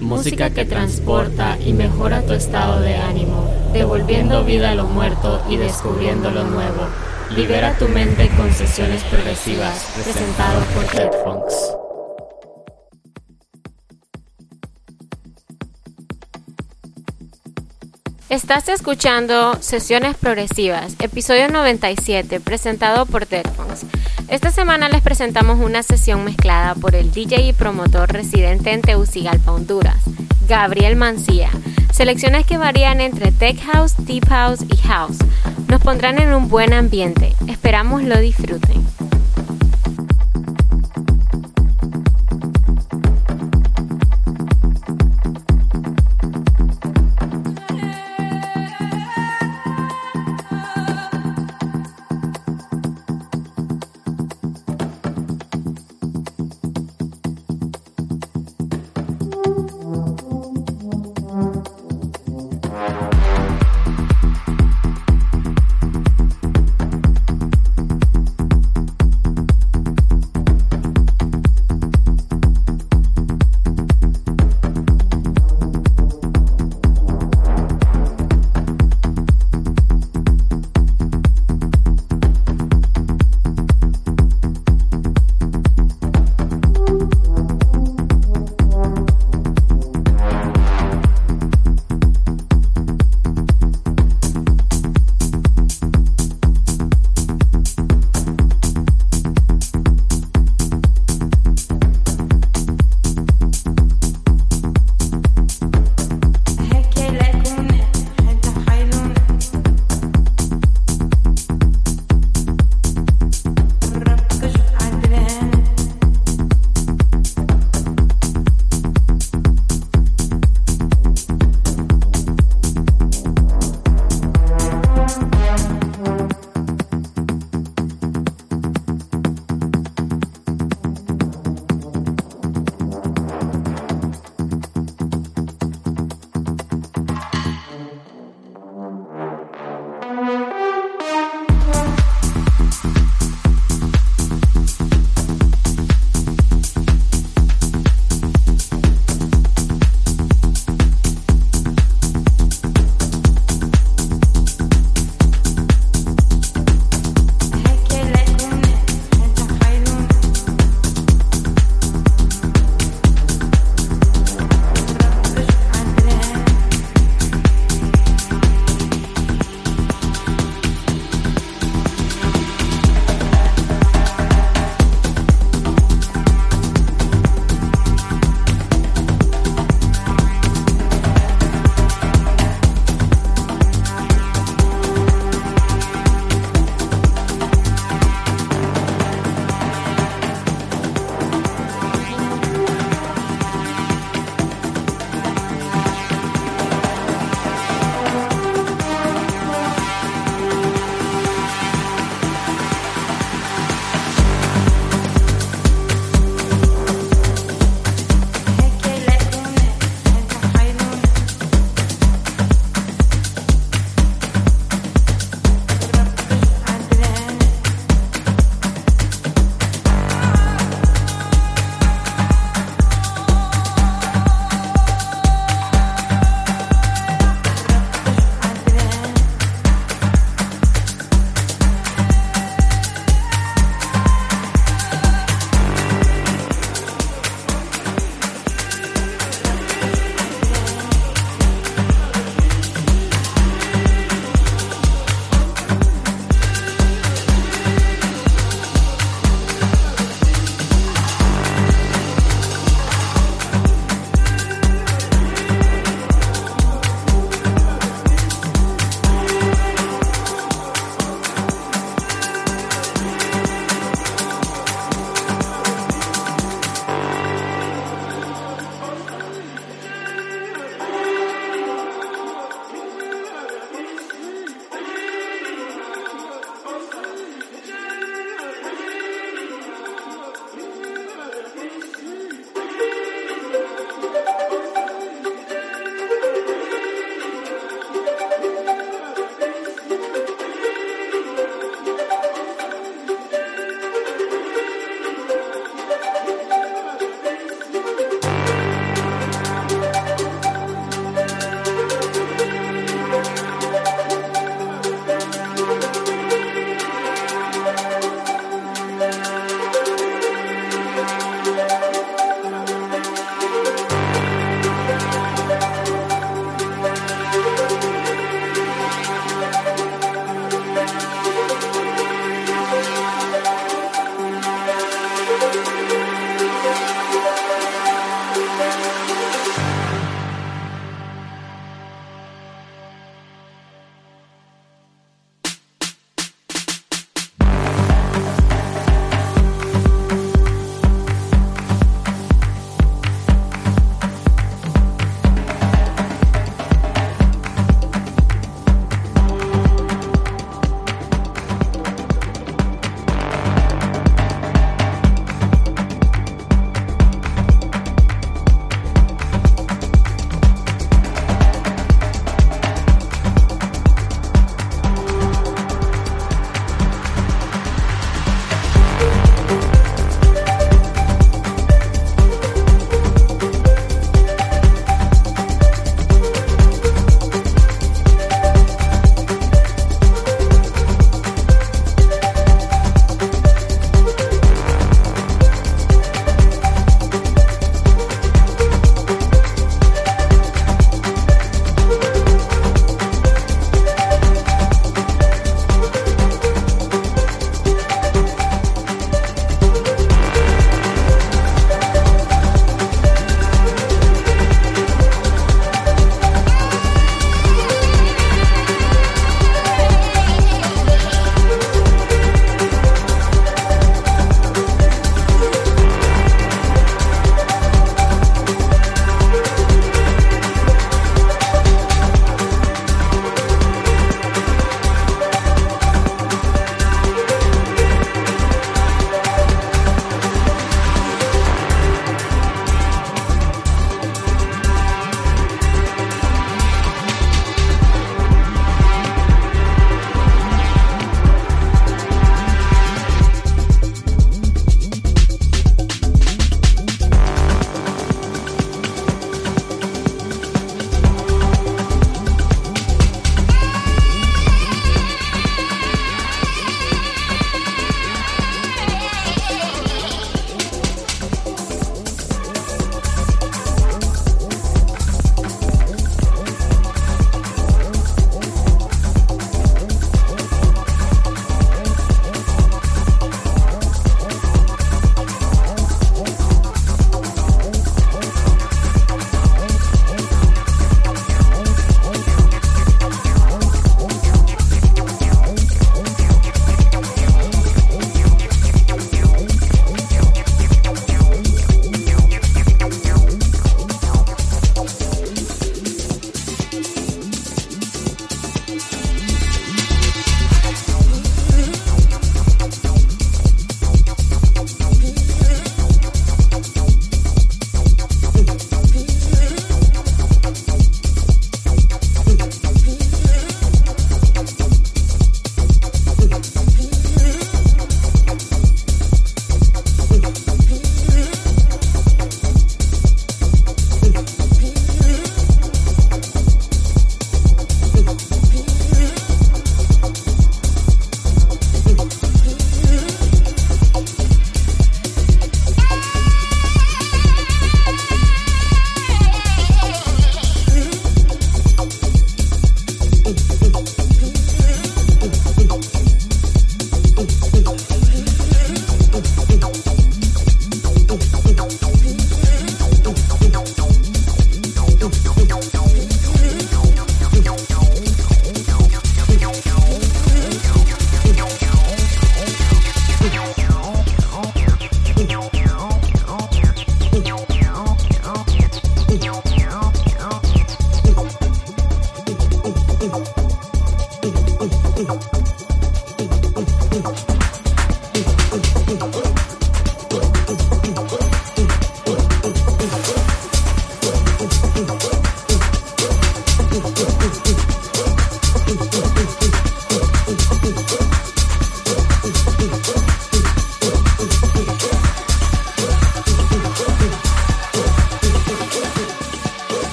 música que transporta y mejora tu estado de ánimo, devolviendo vida a lo muerto y descubriendo lo nuevo. Libera tu mente con sesiones progresivas, presentado por Ted. Estás escuchando Sesiones Progresivas, episodio 97, presentado por Deadphones. Esta semana les presentamos una sesión mezclada por el DJ y promotor residente en Tegucigalpa, Honduras, Gabriel Mancía. Selecciones que varían entre Tech House, Deep House y House. Nos pondrán en un buen ambiente. Esperamos lo disfruten.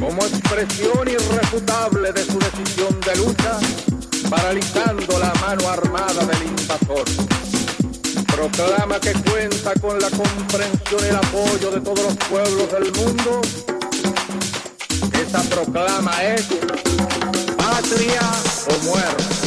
como expresión irrefutable de su decisión de lucha, paralizando la mano armada del invasor. Proclama que cuenta con la comprensión y el apoyo de todos los pueblos del mundo. Esta proclama es patria o muerte.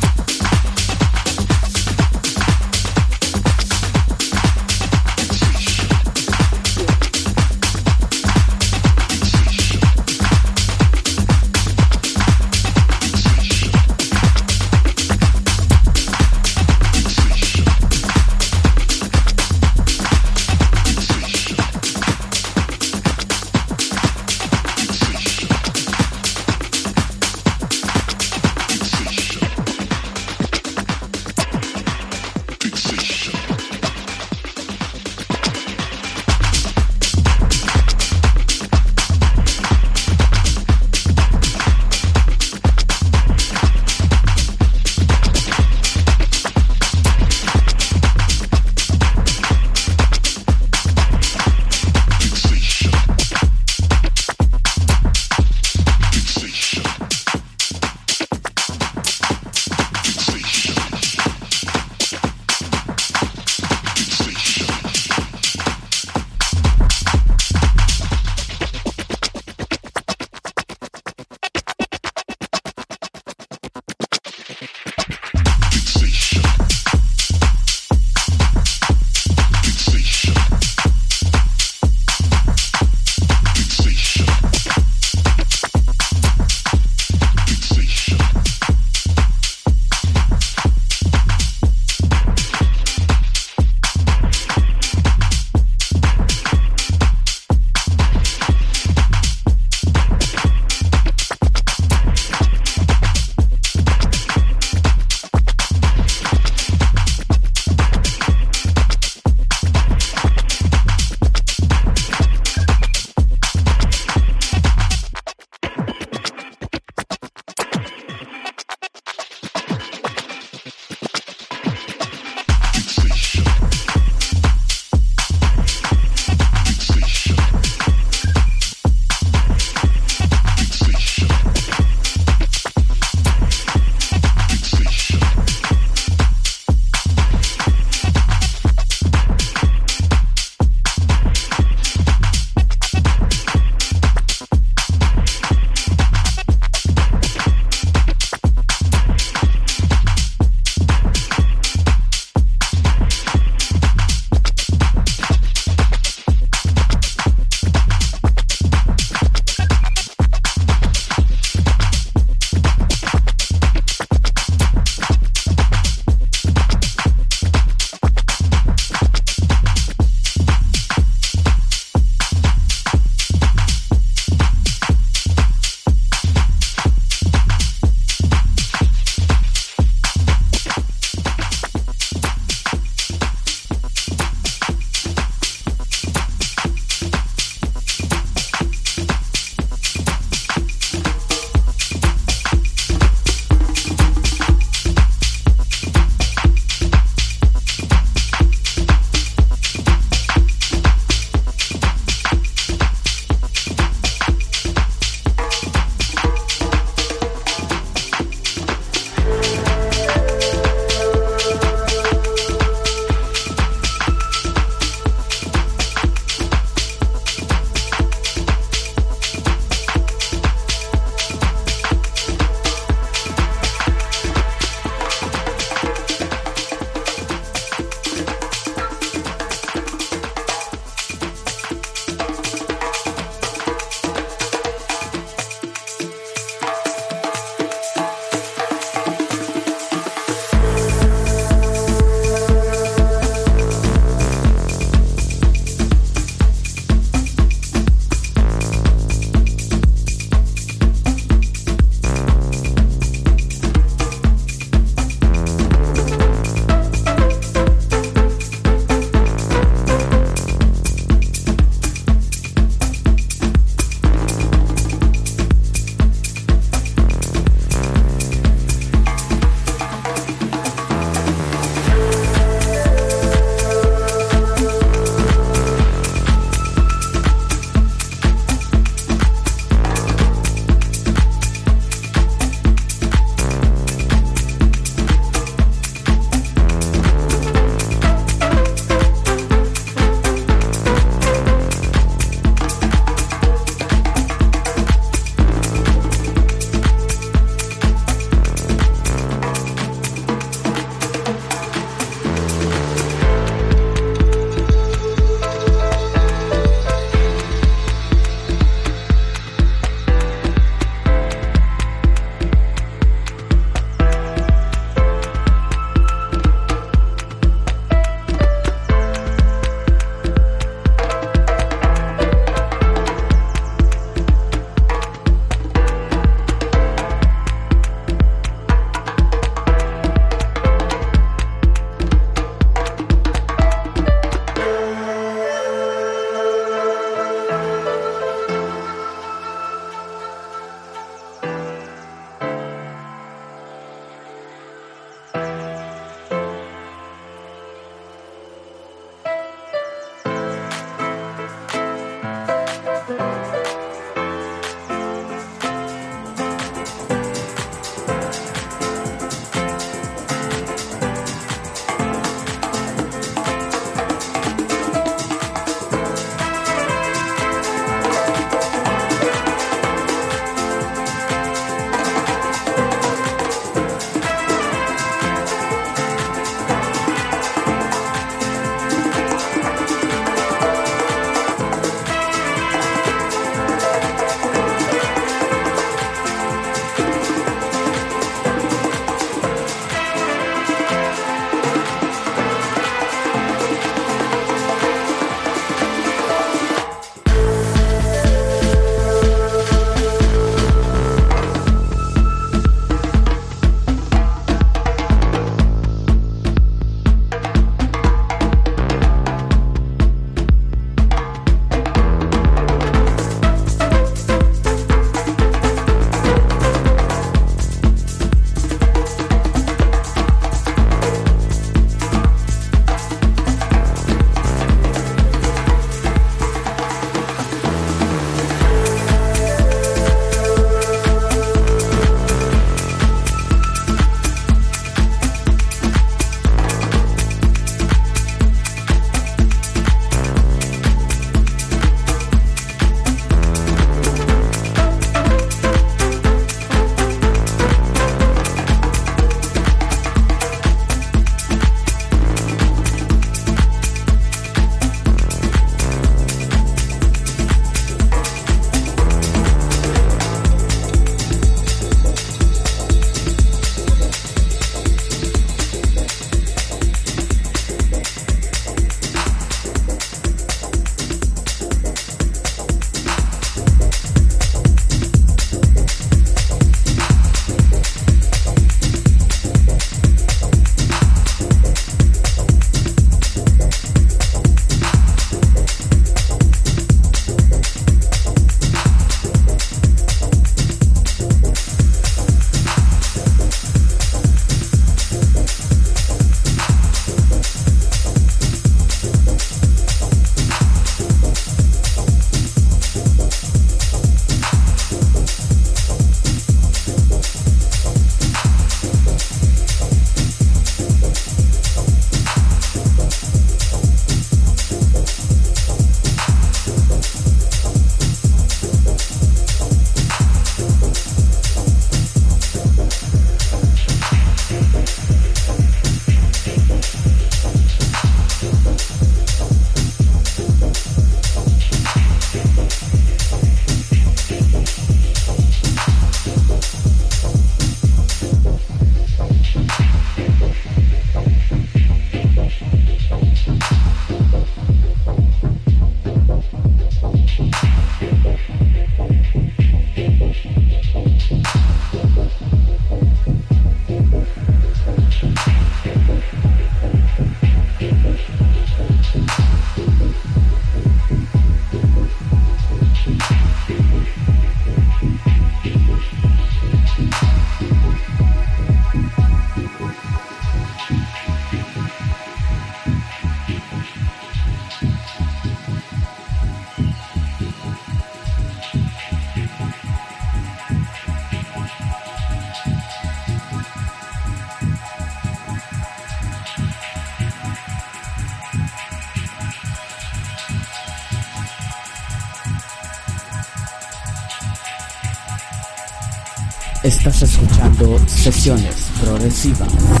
Sesiones progresivas.